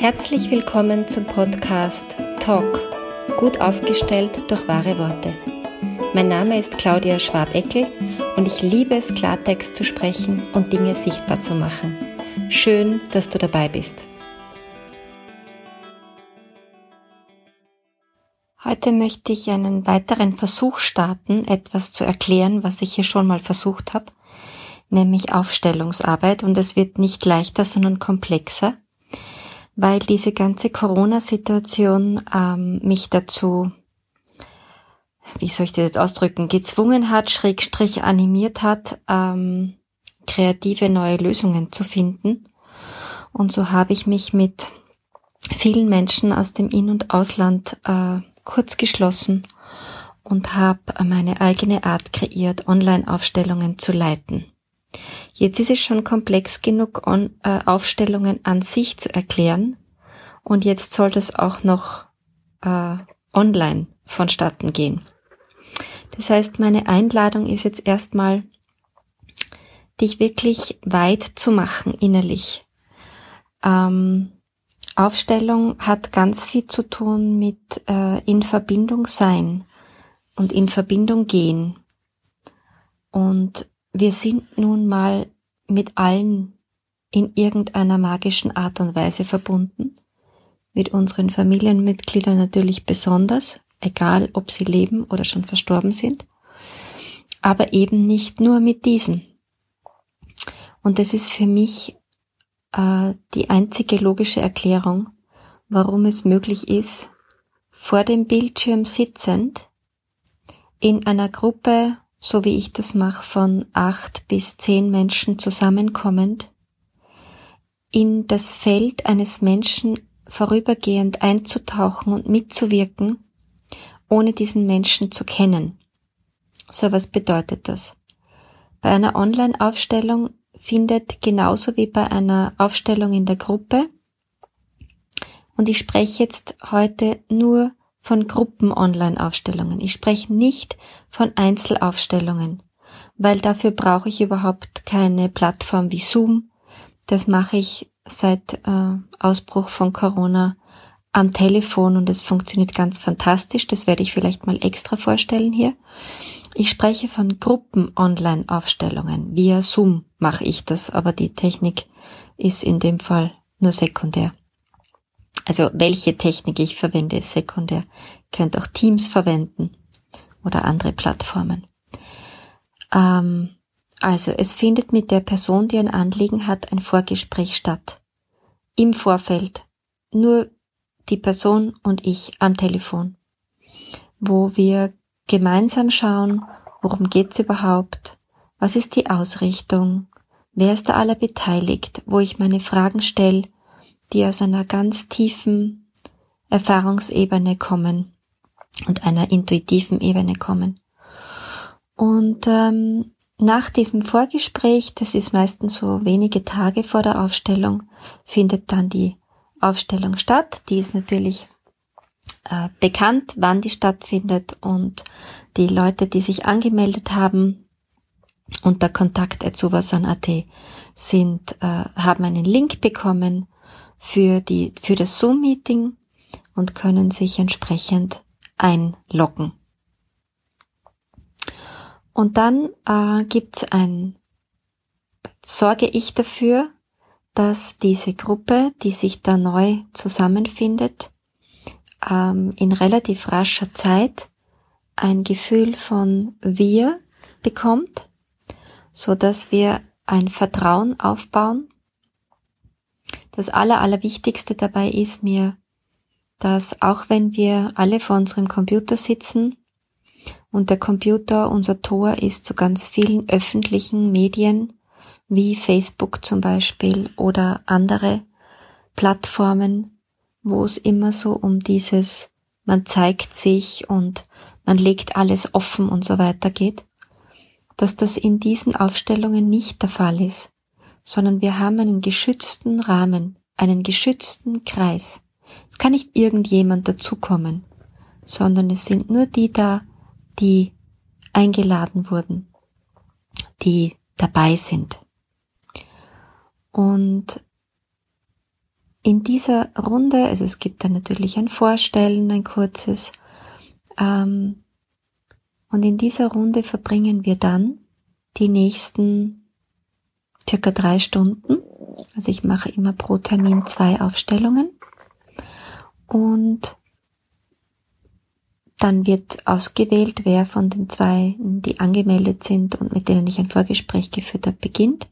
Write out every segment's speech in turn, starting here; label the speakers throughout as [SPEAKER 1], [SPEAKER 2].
[SPEAKER 1] Herzlich willkommen zum Podcast Talk, gut aufgestellt durch wahre Worte. Mein Name ist Claudia Schwabeckel und ich liebe es, Klartext zu sprechen und Dinge sichtbar zu machen. Schön, dass du dabei bist. Heute möchte ich einen weiteren Versuch starten, etwas zu erklären, was ich hier schon mal versucht habe, nämlich Aufstellungsarbeit und es wird nicht leichter, sondern komplexer weil diese ganze Corona-Situation ähm, mich dazu, wie soll ich das jetzt ausdrücken, gezwungen hat, schrägstrich animiert hat, ähm, kreative neue Lösungen zu finden. Und so habe ich mich mit vielen Menschen aus dem In- und Ausland äh, kurz geschlossen und habe meine eigene Art kreiert, Online-Aufstellungen zu leiten. Jetzt ist es schon komplex genug, on, äh, Aufstellungen an sich zu erklären. Und jetzt soll das auch noch äh, online vonstatten gehen. Das heißt, meine Einladung ist jetzt erstmal, dich wirklich weit zu machen innerlich. Ähm, Aufstellung hat ganz viel zu tun mit äh, in Verbindung sein und in Verbindung gehen. Und wir sind nun mal mit allen in irgendeiner magischen Art und Weise verbunden, mit unseren Familienmitgliedern natürlich besonders, egal ob sie leben oder schon verstorben sind, aber eben nicht nur mit diesen. Und das ist für mich äh, die einzige logische Erklärung, warum es möglich ist, vor dem Bildschirm sitzend in einer Gruppe so wie ich das mache, von acht bis zehn Menschen zusammenkommend, in das Feld eines Menschen vorübergehend einzutauchen und mitzuwirken, ohne diesen Menschen zu kennen. So was bedeutet das? Bei einer Online-Aufstellung findet genauso wie bei einer Aufstellung in der Gruppe, und ich spreche jetzt heute nur von Gruppen-Online-Aufstellungen. Ich spreche nicht von Einzelaufstellungen, weil dafür brauche ich überhaupt keine Plattform wie Zoom. Das mache ich seit äh, Ausbruch von Corona am Telefon und es funktioniert ganz fantastisch. Das werde ich vielleicht mal extra vorstellen hier. Ich spreche von Gruppen-Online-Aufstellungen. Via Zoom mache ich das, aber die Technik ist in dem Fall nur sekundär. Also welche Technik ich verwende, ist sekundär. Ihr könnt auch Teams verwenden oder andere Plattformen. Ähm, also es findet mit der Person, die ein Anliegen hat, ein Vorgespräch statt. Im Vorfeld. Nur die Person und ich am Telefon. Wo wir gemeinsam schauen, worum geht's überhaupt, was ist die Ausrichtung, wer ist da aller beteiligt, wo ich meine Fragen stelle die aus einer ganz tiefen Erfahrungsebene kommen und einer intuitiven Ebene kommen. Und ähm, nach diesem Vorgespräch, das ist meistens so wenige Tage vor der Aufstellung, findet dann die Aufstellung statt. Die ist natürlich äh, bekannt, wann die stattfindet und die Leute, die sich angemeldet haben unter kontakt.sovasan.at sind, äh, haben einen Link bekommen für die, für das Zoom-Meeting und können sich entsprechend einloggen. Und dann äh, gibt es ein, sorge ich dafür, dass diese Gruppe, die sich da neu zusammenfindet, ähm, in relativ rascher Zeit ein Gefühl von wir bekommt, so dass wir ein Vertrauen aufbauen das Aller, Allerwichtigste dabei ist mir, dass auch wenn wir alle vor unserem Computer sitzen und der Computer unser Tor ist zu ganz vielen öffentlichen Medien, wie Facebook zum Beispiel oder andere Plattformen, wo es immer so um dieses man zeigt sich und man legt alles offen und so weiter geht, dass das in diesen Aufstellungen nicht der Fall ist sondern wir haben einen geschützten Rahmen, einen geschützten Kreis. Es kann nicht irgendjemand dazukommen, sondern es sind nur die da, die eingeladen wurden, die dabei sind. Und in dieser Runde, also es gibt dann natürlich ein Vorstellen, ein kurzes, ähm, und in dieser Runde verbringen wir dann die nächsten circa drei Stunden. Also ich mache immer pro Termin zwei Aufstellungen. Und dann wird ausgewählt, wer von den zwei, die angemeldet sind und mit denen ich ein Vorgespräch geführt habe, beginnt.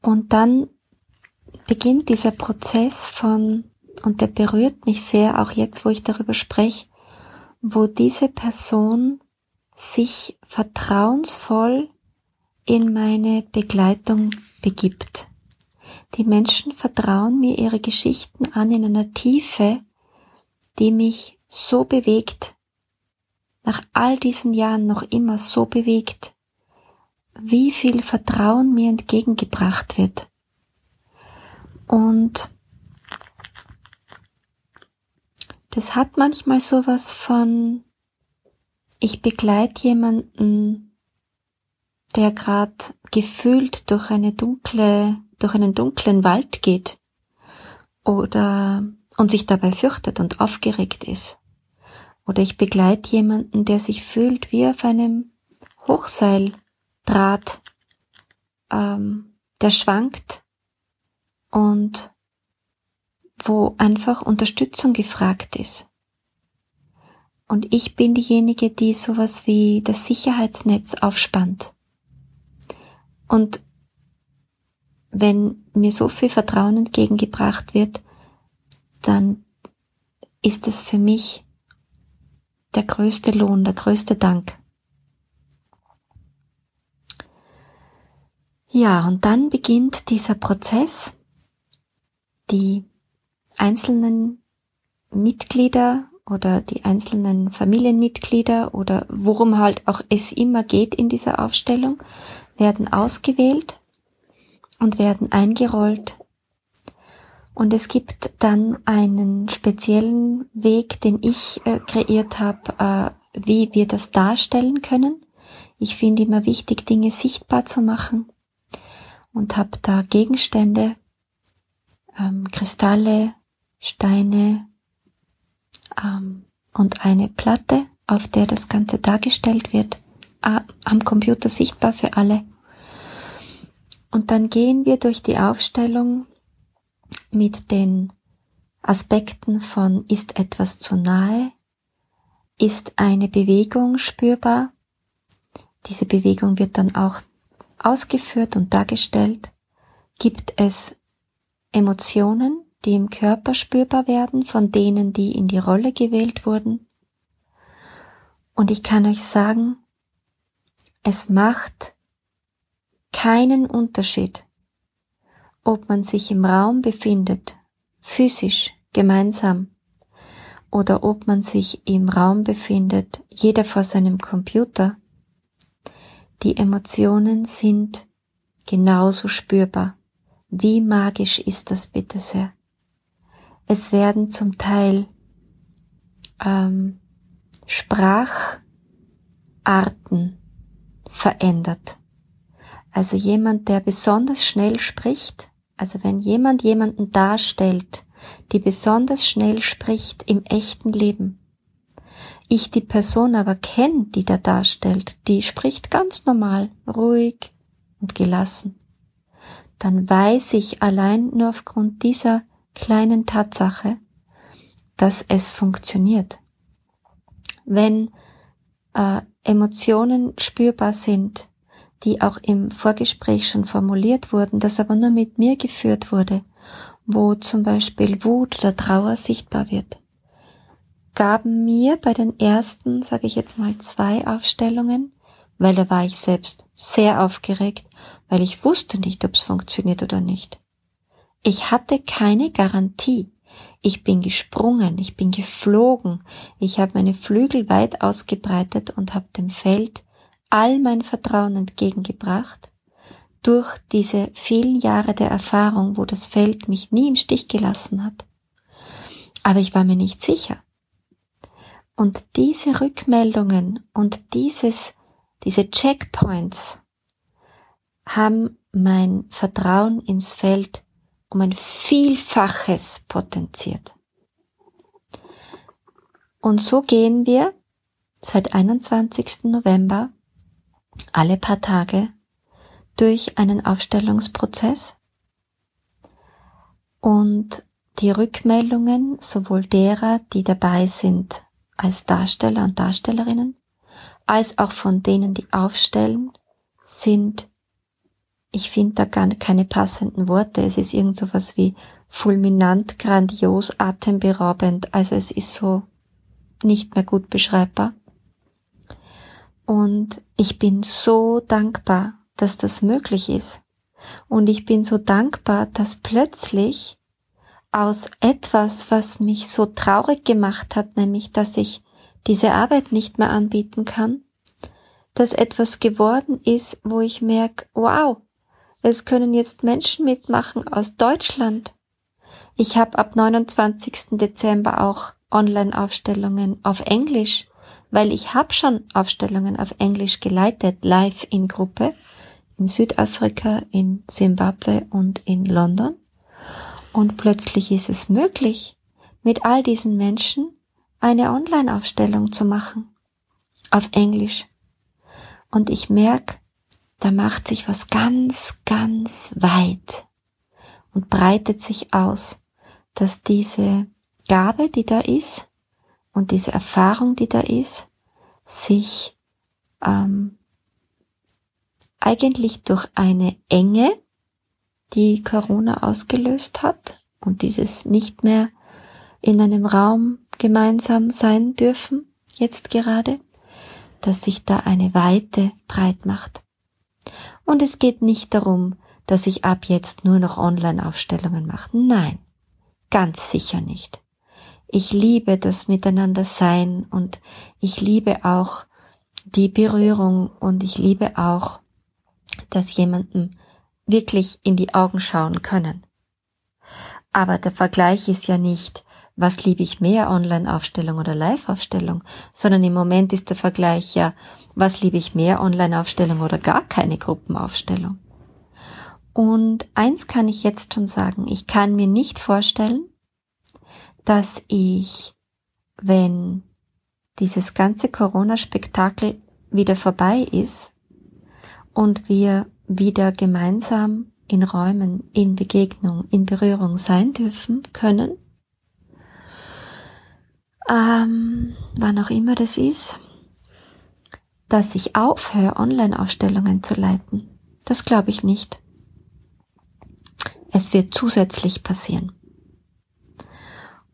[SPEAKER 1] Und dann beginnt dieser Prozess von, und der berührt mich sehr, auch jetzt, wo ich darüber spreche, wo diese Person sich vertrauensvoll in meine Begleitung begibt. Die Menschen vertrauen mir ihre Geschichten an in einer Tiefe, die mich so bewegt, nach all diesen Jahren noch immer so bewegt, wie viel Vertrauen mir entgegengebracht wird. Und das hat manchmal sowas von, ich begleite jemanden, der gerade gefühlt durch eine dunkle, durch einen dunklen Wald geht oder und sich dabei fürchtet und aufgeregt ist. Oder ich begleite jemanden, der sich fühlt wie auf einem Hochseildraht, ähm, der schwankt und wo einfach Unterstützung gefragt ist. Und ich bin diejenige, die sowas wie das Sicherheitsnetz aufspannt. Und wenn mir so viel Vertrauen entgegengebracht wird, dann ist es für mich der größte Lohn, der größte Dank. Ja, und dann beginnt dieser Prozess, die einzelnen Mitglieder oder die einzelnen Familienmitglieder oder worum halt auch es immer geht in dieser Aufstellung, werden ausgewählt und werden eingerollt. Und es gibt dann einen speziellen Weg, den ich äh, kreiert habe, äh, wie wir das darstellen können. Ich finde immer wichtig, Dinge sichtbar zu machen und habe da Gegenstände, ähm, Kristalle, Steine ähm, und eine Platte, auf der das Ganze dargestellt wird, am Computer sichtbar für alle. Und dann gehen wir durch die Aufstellung mit den Aspekten von ist etwas zu nahe, ist eine Bewegung spürbar. Diese Bewegung wird dann auch ausgeführt und dargestellt. Gibt es Emotionen, die im Körper spürbar werden von denen, die in die Rolle gewählt wurden. Und ich kann euch sagen, es macht keinen Unterschied, ob man sich im Raum befindet, physisch, gemeinsam, oder ob man sich im Raum befindet, jeder vor seinem Computer. Die Emotionen sind genauso spürbar. Wie magisch ist das bitte sehr? Es werden zum Teil ähm, Spracharten verändert. Also jemand, der besonders schnell spricht, also wenn jemand jemanden darstellt, die besonders schnell spricht im echten Leben, ich die Person aber kenne, die da darstellt, die spricht ganz normal, ruhig und gelassen, dann weiß ich allein nur aufgrund dieser kleinen Tatsache, dass es funktioniert. Wenn äh, Emotionen spürbar sind, die auch im Vorgespräch schon formuliert wurden, das aber nur mit mir geführt wurde, wo zum Beispiel Wut oder Trauer sichtbar wird, gaben mir bei den ersten, sage ich jetzt mal, zwei Aufstellungen, weil da war ich selbst sehr aufgeregt, weil ich wusste nicht, ob es funktioniert oder nicht. Ich hatte keine Garantie. Ich bin gesprungen, ich bin geflogen, ich habe meine Flügel weit ausgebreitet und habe dem Feld all mein Vertrauen entgegengebracht, durch diese vielen Jahre der Erfahrung, wo das Feld mich nie im Stich gelassen hat. Aber ich war mir nicht sicher. Und diese Rückmeldungen und dieses, diese Checkpoints haben mein Vertrauen ins Feld um ein Vielfaches potenziert. Und so gehen wir seit 21. November alle paar Tage durch einen Aufstellungsprozess und die Rückmeldungen sowohl derer, die dabei sind als Darsteller und Darstellerinnen, als auch von denen, die aufstellen, sind, ich finde da gar keine passenden Worte. Es ist irgend so was wie fulminant, grandios, atemberaubend. Also es ist so nicht mehr gut beschreibbar. Und ich bin so dankbar, dass das möglich ist. Und ich bin so dankbar, dass plötzlich aus etwas, was mich so traurig gemacht hat, nämlich dass ich diese Arbeit nicht mehr anbieten kann, dass etwas geworden ist, wo ich merke, wow, es können jetzt Menschen mitmachen aus Deutschland. Ich habe ab 29. Dezember auch Online-Aufstellungen auf Englisch, weil ich habe schon Aufstellungen auf Englisch geleitet, live in Gruppe, in Südafrika, in Zimbabwe und in London. Und plötzlich ist es möglich, mit all diesen Menschen eine Online-Aufstellung zu machen. Auf Englisch. Und ich merke, da macht sich was ganz, ganz weit und breitet sich aus, dass diese Gabe, die da ist, und diese Erfahrung, die da ist, sich ähm, eigentlich durch eine Enge, die Corona ausgelöst hat, und dieses nicht mehr in einem Raum gemeinsam sein dürfen, jetzt gerade, dass sich da eine Weite breit macht. Und es geht nicht darum, dass ich ab jetzt nur noch Online-Aufstellungen mache. Nein, ganz sicher nicht. Ich liebe das Miteinander sein und ich liebe auch die Berührung und ich liebe auch, dass jemandem wirklich in die Augen schauen können. Aber der Vergleich ist ja nicht, was liebe ich mehr, Online-Aufstellung oder Live-Aufstellung, sondern im Moment ist der Vergleich ja, was liebe ich mehr, Online-Aufstellung oder gar keine Gruppenaufstellung. Und eins kann ich jetzt schon sagen, ich kann mir nicht vorstellen, dass ich, wenn dieses ganze Corona-Spektakel wieder vorbei ist und wir wieder gemeinsam in Räumen, in Begegnung, in Berührung sein dürfen können, ähm, wann auch immer das ist, dass ich aufhöre, Online-Aufstellungen zu leiten. Das glaube ich nicht. Es wird zusätzlich passieren.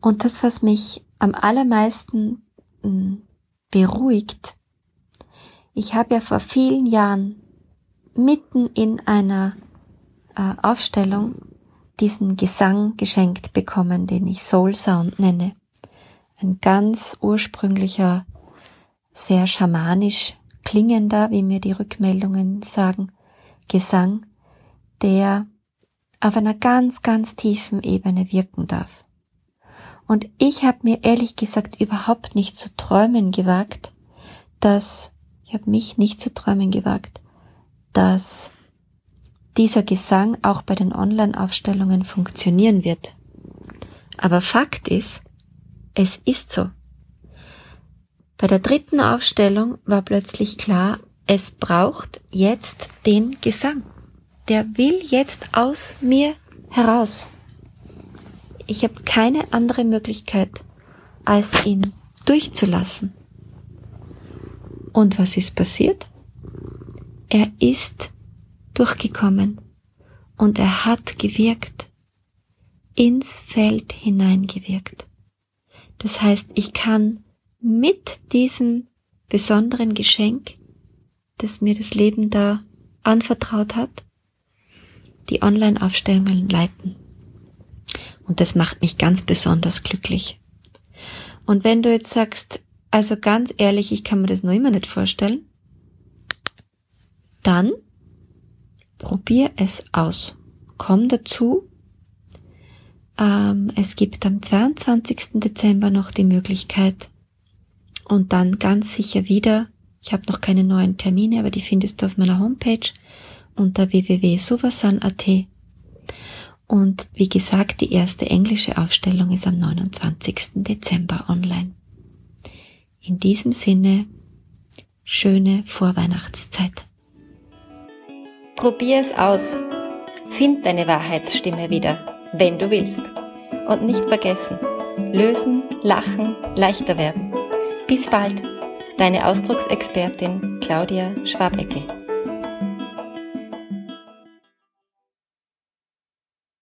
[SPEAKER 1] Und das, was mich am allermeisten hm, beruhigt, ich habe ja vor vielen Jahren mitten in einer äh, Aufstellung diesen Gesang geschenkt bekommen, den ich Soul Sound nenne. Ein ganz ursprünglicher, sehr schamanisch klingender, wie mir die Rückmeldungen sagen, Gesang, der auf einer ganz, ganz tiefen Ebene wirken darf. Und ich habe mir ehrlich gesagt überhaupt nicht zu träumen gewagt, dass, ich habe mich nicht zu träumen gewagt, dass dieser Gesang auch bei den Online-Aufstellungen funktionieren wird. Aber Fakt ist, es ist so. Bei der dritten Aufstellung war plötzlich klar, es braucht jetzt den Gesang. Der will jetzt aus mir heraus. Ich habe keine andere Möglichkeit, als ihn durchzulassen. Und was ist passiert? Er ist durchgekommen und er hat gewirkt, ins Feld hineingewirkt. Das heißt, ich kann mit diesem besonderen Geschenk, das mir das Leben da anvertraut hat, die Online-Aufstellungen leiten. Und das macht mich ganz besonders glücklich. Und wenn du jetzt sagst, also ganz ehrlich, ich kann mir das noch immer nicht vorstellen, dann probier es aus. Komm dazu. Ähm, es gibt am 22. Dezember noch die Möglichkeit und dann ganz sicher wieder. Ich habe noch keine neuen Termine, aber die findest du auf meiner Homepage unter www.sovasan.at Und wie gesagt, die erste englische Aufstellung ist am 29. Dezember online. In diesem Sinne, schöne Vorweihnachtszeit. Probier es aus. Find deine Wahrheitsstimme wieder, wenn du willst. Und nicht vergessen, lösen, lachen, leichter werden. Bis bald, deine Ausdrucksexpertin Claudia Schwabeckel.